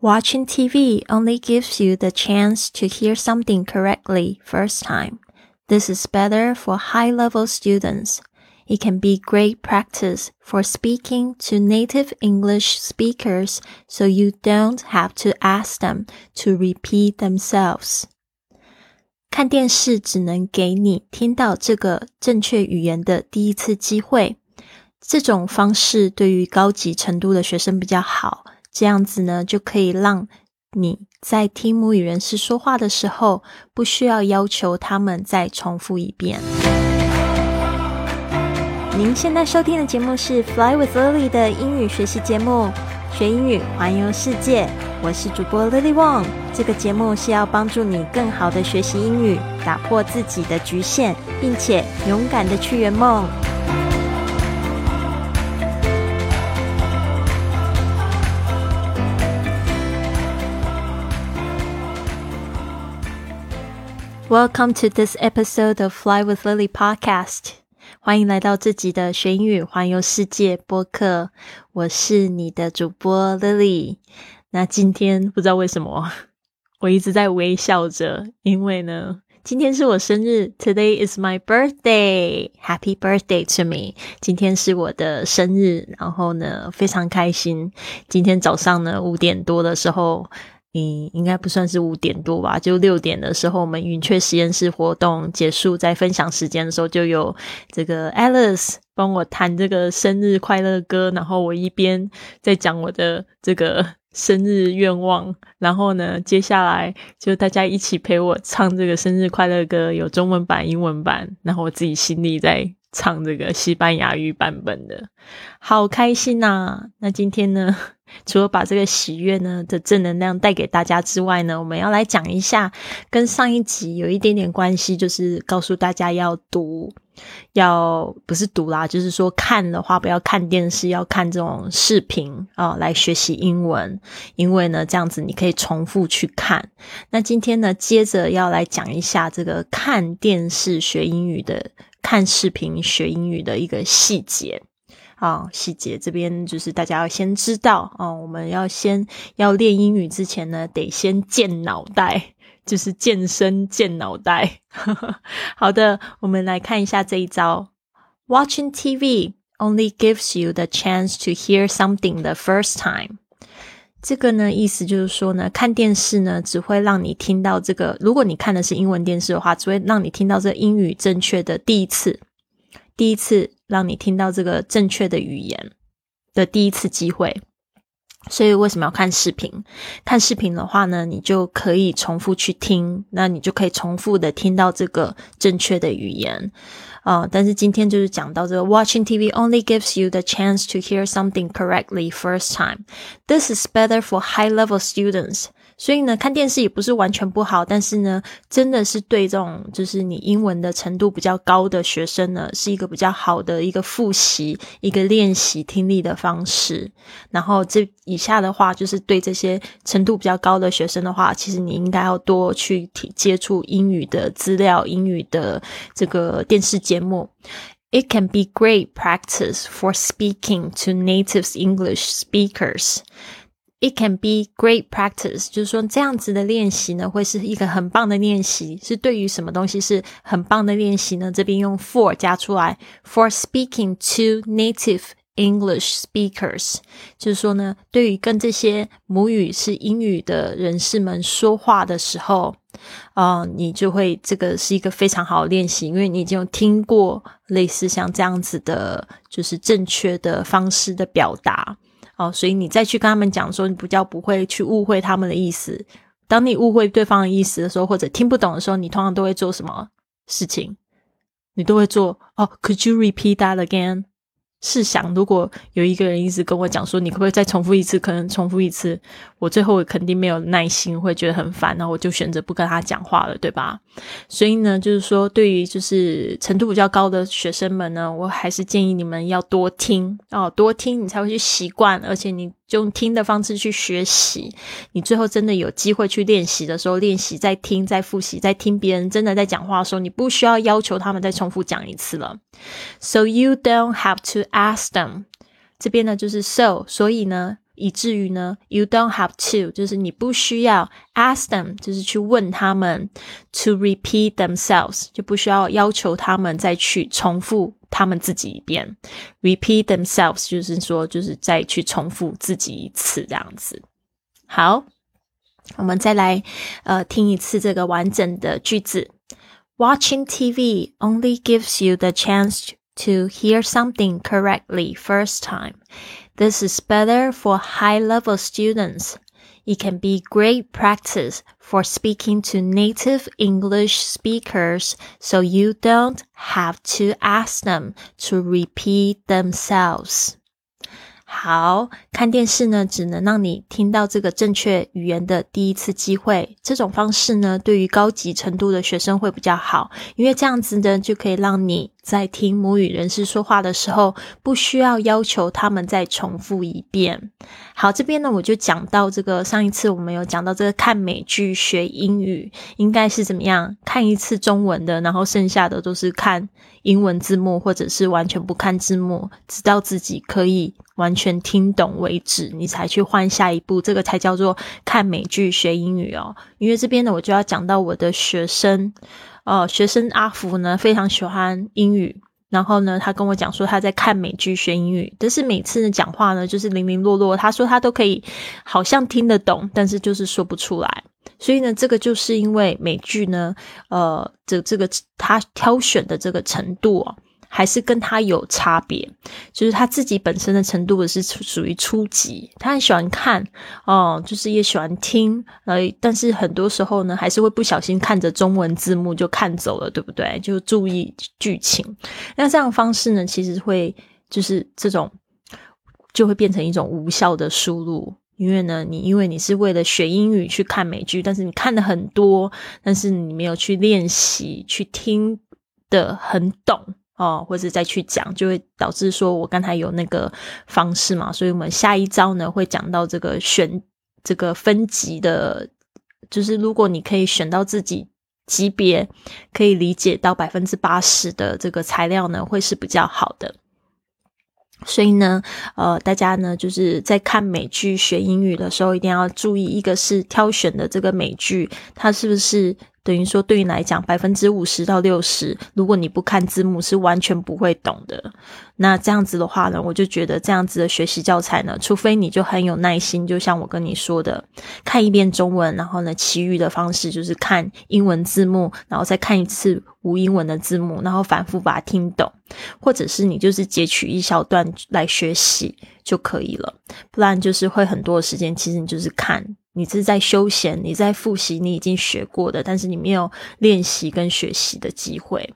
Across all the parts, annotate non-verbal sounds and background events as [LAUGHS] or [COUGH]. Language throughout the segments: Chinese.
Watching TV only gives you the chance to hear something correctly first time. This is better for high level students. It can be great practice for speaking to native English speakers so you don't have to ask them to repeat themselves. 看电视只能给你听到这个正确语言的第一次机会。这种方式对于高级程度的学生比较好。 这样子呢，就可以让你在听母语人士说话的时候，不需要要求他们再重复一遍。您现在收听的节目是《Fly with Lily》的英语学习节目，学英语环游世界。我是主播 Lily Wong。这个节目是要帮助你更好的学习英语，打破自己的局限，并且勇敢的去圆梦。Welcome to this episode of Fly with Lily podcast。欢迎来到这集的学英语环游世界播客。我是你的主播 Lily。那今天不知道为什么，我一直在微笑着，因为呢，今天是我生日。Today [LAUGHS] is my birthday. Happy birthday to me！今天是我的生日，然后呢，非常开心。今天早上呢，五点多的时候。 嗯，应该不算是五点多吧，就六点的时候，我们云雀实验室活动结束，在分享时间的时候，就有这个 Alice 帮我弹这个生日快乐歌，然后我一边在讲我的这个 [LAUGHS] 生日愿望，然后呢，接下来就大家一起陪我唱这个生日快乐歌，有中文版、英文版，然后我自己心里在唱这个西班牙语版本的，好开心呐！那今天呢？[LAUGHS] 除了把这个喜悦呢的正能量带给大家之外呢，我们要来讲一下跟上一集有一点点关系，就是告诉大家要读，要不是读啦，就是说看的话不要看电视，要看这种视频啊来学习英文，因为呢这样子你可以重复去看。那今天呢，接着要来讲一下这个看电视学英语的、看视频学英语的一个细节。啊，细节这边就是大家要先知道啊。我们要先要练英语之前呢，得先健脑袋，就是健身健脑袋。[LAUGHS] 好的，我们来看一下这一招。Watching TV only gives you the chance to hear something the first time。这个呢，意思就是说呢，看电视呢，只会让你听到这个。如果你看的是英文电视的话，只会让你听到这英语正确的第一次，第一次。让你听到这个正确的语言的第一次机会，所以为什么要看视频？看视频的话呢，你就可以重复去听，那你就可以重复的听到这个正确的语言啊。但是今天就是讲到这个，watching TV only gives you the chance to hear something correctly first time. This is better for high-level students. 所以呢，看电视也不是完全不好，但是呢，真的是对这种就是你英文的程度比较高的学生呢，是一个比较好的一个复习、一个练习听力的方式。然后这以下的话，就是对这些程度比较高的学生的话，其实你应该要多去接触英语的资料、英语的这个电视节目。It can be great practice for speaking to native English speakers. It can be great practice，就是说这样子的练习呢，会是一个很棒的练习。是对于什么东西是很棒的练习呢？这边用 for 加出来，for speaking to native English speakers，就是说呢，对于跟这些母语是英语的人士们说话的时候，啊，你就会这个是一个非常好的练习，因为你已经有听过类似像这样子的，就是正确的方式的表达。哦，所以你再去跟他们讲说，你比较不会去误会他们的意思。当你误会对方的意思的时候，或者听不懂的时候，你通常都会做什么事情？你都会做哦，Could you repeat that again？试想，如果有一个人一直跟我讲说，你可不可以再重复一次？可能重复一次，我最后肯定没有耐心，会觉得很烦，然后我就选择不跟他讲话了，对吧？所以呢，就是说，对于就是程度比较高的学生们呢，我还是建议你们要多听哦，多听你才会去习惯，而且你。用听的方式去学习，你最后真的有机会去练习的时候，练习再听、再复习、再听别人真的在讲话的时候，你不需要要求他们再重复讲一次了。So you don't have to ask them。这边呢就是 so，所以呢。以至于呢，you don't have to，就是你不需要 ask them，就是去问他们 to repeat themselves，就不需要要求他们再去重复他们自己一遍。repeat themselves 就是说，就是再去重复自己一次这样子。好，我们再来呃听一次这个完整的句子。Watching TV only gives you the chance to hear something correctly first time. This is better for high level students. It can be great practice for speaking to native English speakers so you don't have to ask them to repeat themselves. 好看电视呢，只能让你听到这个正确语言的第一次机会。这种方式呢，对于高级程度的学生会比较好，因为这样子呢，就可以让你 在听母语人士说话的时候，不需要要求他们再重复一遍。好，这边呢，我就讲到这个上一次我们有讲到这个看美剧学英语，应该是怎么样？看一次中文的，然后剩下的都是看英文字幕，或者是完全不看字幕，直到自己可以完全听懂为止，你才去换下一步。这个才叫做看美剧学英语哦。因为这边呢，我就要讲到我的学生。哦，学生阿福呢非常喜欢英语，然后呢，他跟我讲说他在看美剧学英语，但是每次呢讲话呢就是零零落落，他说他都可以好像听得懂，但是就是说不出来，所以呢，这个就是因为美剧呢，呃，这这个他挑选的这个程度哦。还是跟他有差别，就是他自己本身的程度是属于初级，他很喜欢看哦，就是也喜欢听，呃，但是很多时候呢，还是会不小心看着中文字幕就看走了，对不对？就注意剧情。那这样方式呢，其实会就是这种就会变成一种无效的输入，因为呢，你因为你是为了学英语去看美剧，但是你看的很多，但是你没有去练习去听的很懂。哦，或者再去讲，就会导致说我刚才有那个方式嘛，所以我们下一招呢会讲到这个选这个分级的，就是如果你可以选到自己级别可以理解到百分之八十的这个材料呢，会是比较好的。所以呢，呃，大家呢就是在看美剧学英语的时候，一定要注意，一个是挑选的这个美剧，它是不是。等于说，对你来讲，百分之五十到六十，如果你不看字幕，是完全不会懂的。那这样子的话呢，我就觉得这样子的学习教材呢，除非你就很有耐心，就像我跟你说的，看一遍中文，然后呢，其余的方式就是看英文字幕，然后再看一次无英文的字幕，然后反复把它听懂，或者是你就是截取一小段来学习就可以了。不然就是会很多的时间，其实你就是看。你是在休闲，你在复习你已经学过的，但是你没有练习跟学习的机会。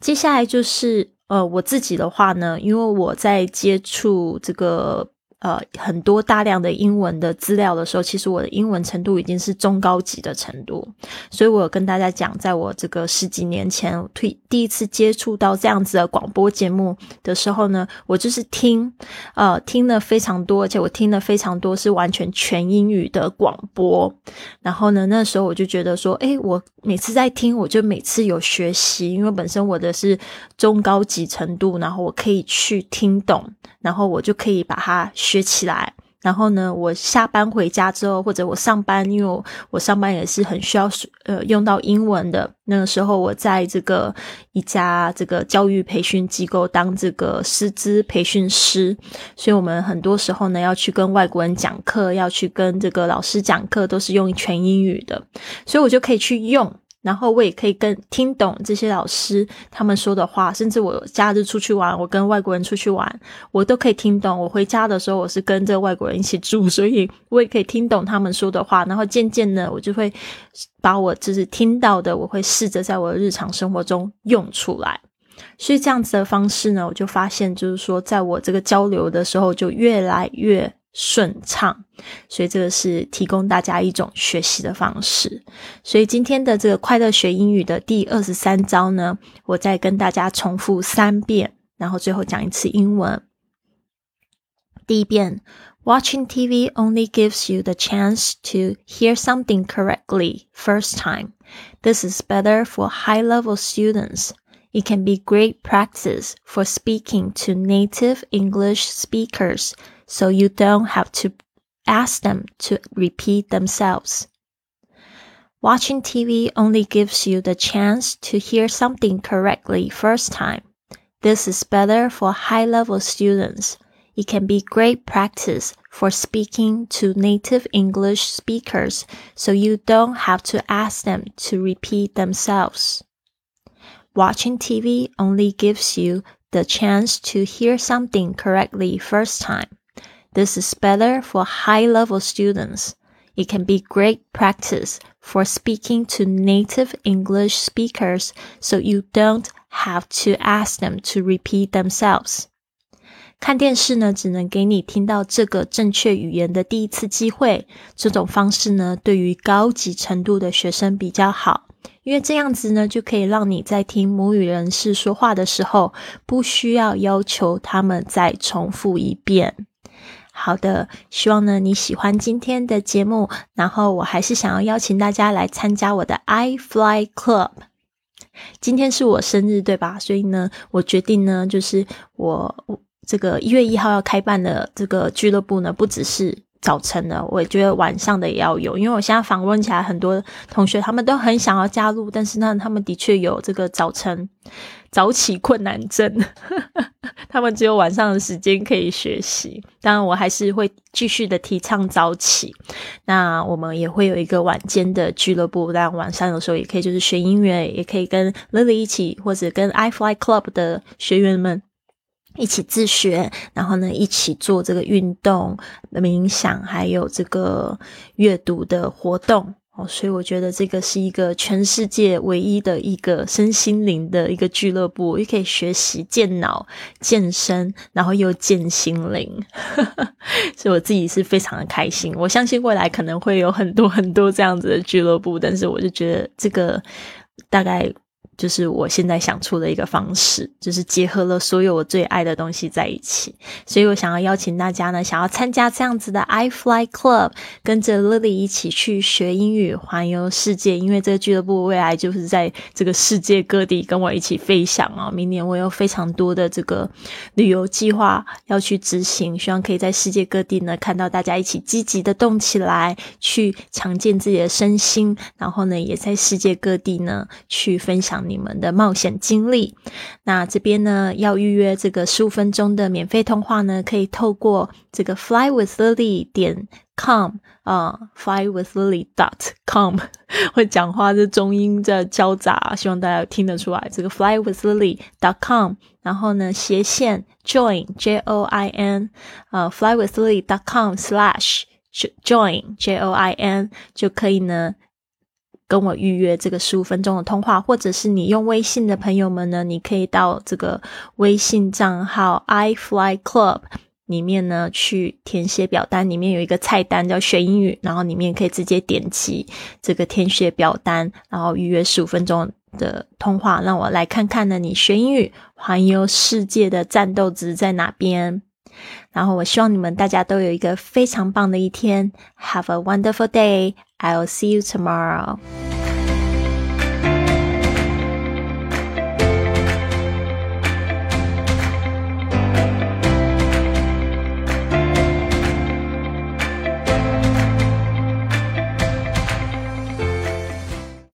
接下来就是呃，我自己的话呢，因为我在接触这个。呃，很多大量的英文的资料的时候，其实我的英文程度已经是中高级的程度，所以我有跟大家讲，在我这个十几年前推第一次接触到这样子的广播节目的时候呢，我就是听，呃，听了非常多，而且我听了非常多是完全全英语的广播。然后呢，那时候我就觉得说，诶，我每次在听，我就每次有学习，因为本身我的是中高级程度，然后我可以去听懂，然后我就可以把它。学起来，然后呢，我下班回家之后，或者我上班，因为我上班也是很需要呃用到英文的。那个时候，我在这个一家这个教育培训机构当这个师资培训师，所以我们很多时候呢要去跟外国人讲课，要去跟这个老师讲课，都是用全英语的，所以我就可以去用。然后我也可以跟听懂这些老师他们说的话，甚至我假日出去玩，我跟外国人出去玩，我都可以听懂。我回家的时候，我是跟这个外国人一起住，所以我也可以听懂他们说的话。然后渐渐的，我就会把我就是听到的，我会试着在我的日常生活中用出来。所以这样子的方式呢，我就发现，就是说，在我这个交流的时候，就越来越。顺畅，所以这个是提供大家一种学习的方式。所以今天的这个快乐学英语的第二十三招呢，我再跟大家重复三遍，然后最后讲一次英文。第一遍，Watching TV only gives you the chance to hear something correctly first time. This is better for high-level students. It can be great practice for speaking to native English speakers so you don't have to ask them to repeat themselves. Watching TV only gives you the chance to hear something correctly first time. This is better for high level students. It can be great practice for speaking to native English speakers so you don't have to ask them to repeat themselves. Watching TV only gives you the chance to hear something correctly first time. This is better for high level students. It can be great practice for speaking to native English speakers so you don't have to ask them to repeat themselves. 看电视呢，只能给你听到这个正确语言的第一次机会。这种方式呢，对于高级程度的学生比较好， 因为这样子呢，就可以让你在听母语人士说话的时候，不需要要求他们再重复一遍。好的，希望呢你喜欢今天的节目。然后我还是想要邀请大家来参加我的 I Fly Club。今天是我生日，对吧？所以呢，我决定呢，就是我这个一月一号要开办的这个俱乐部呢，不只是。早晨的，我觉得晚上的也要有，因为我现在访问起来，很多同学他们都很想要加入，但是呢，他们的确有这个早晨早起困难症，[LAUGHS] 他们只有晚上的时间可以学习。当然，我还是会继续的提倡早起。那我们也会有一个晚间的俱乐部，但晚上有时候也可以就是学音乐，也可以跟 Lily 一起，或者跟 I Fly Club 的学员们。一起自学，然后呢，一起做这个运动、冥想，还有这个阅读的活动哦。所以我觉得这个是一个全世界唯一的一个身心灵的一个俱乐部，又可以学习健脑、健身，然后又健心灵。[LAUGHS] 所以我自己是非常的开心。我相信未来可能会有很多很多这样子的俱乐部，但是我就觉得这个大概。就是我现在想出的一个方式，就是结合了所有我最爱的东西在一起。所以我想要邀请大家呢，想要参加这样子的 I Fly Club，跟着 Lily 一起去学英语，环游世界。因为这个俱乐部未来就是在这个世界各地跟我一起飞翔啊！明年我有非常多的这个旅游计划要去执行，希望可以在世界各地呢看到大家一起积极的动起来，去强健自己的身心，然后呢也在世界各地呢去分享。你们的冒险经历，那这边呢要预约这个十五分钟的免费通话呢，可以透过这个 flywithlily 点 com 啊，flywithlily dot com 会讲话的中英在交杂，希望大家听得出来。这个 flywithlily dot com，然后呢斜线 join j o i n 啊 flywithlily dot com slash join j o i n 就可以呢。跟我预约这个十五分钟的通话，或者是你用微信的朋友们呢，你可以到这个微信账号 i fly club 里面呢去填写表单，里面有一个菜单叫学英语，然后里面可以直接点击这个填写表单，然后预约十五分钟的通话，让我来看看呢你学英语环游世界的战斗值在哪边。然后我希望你们大家都有一个非常棒的一天，Have a wonderful day. I'll see you tomorrow.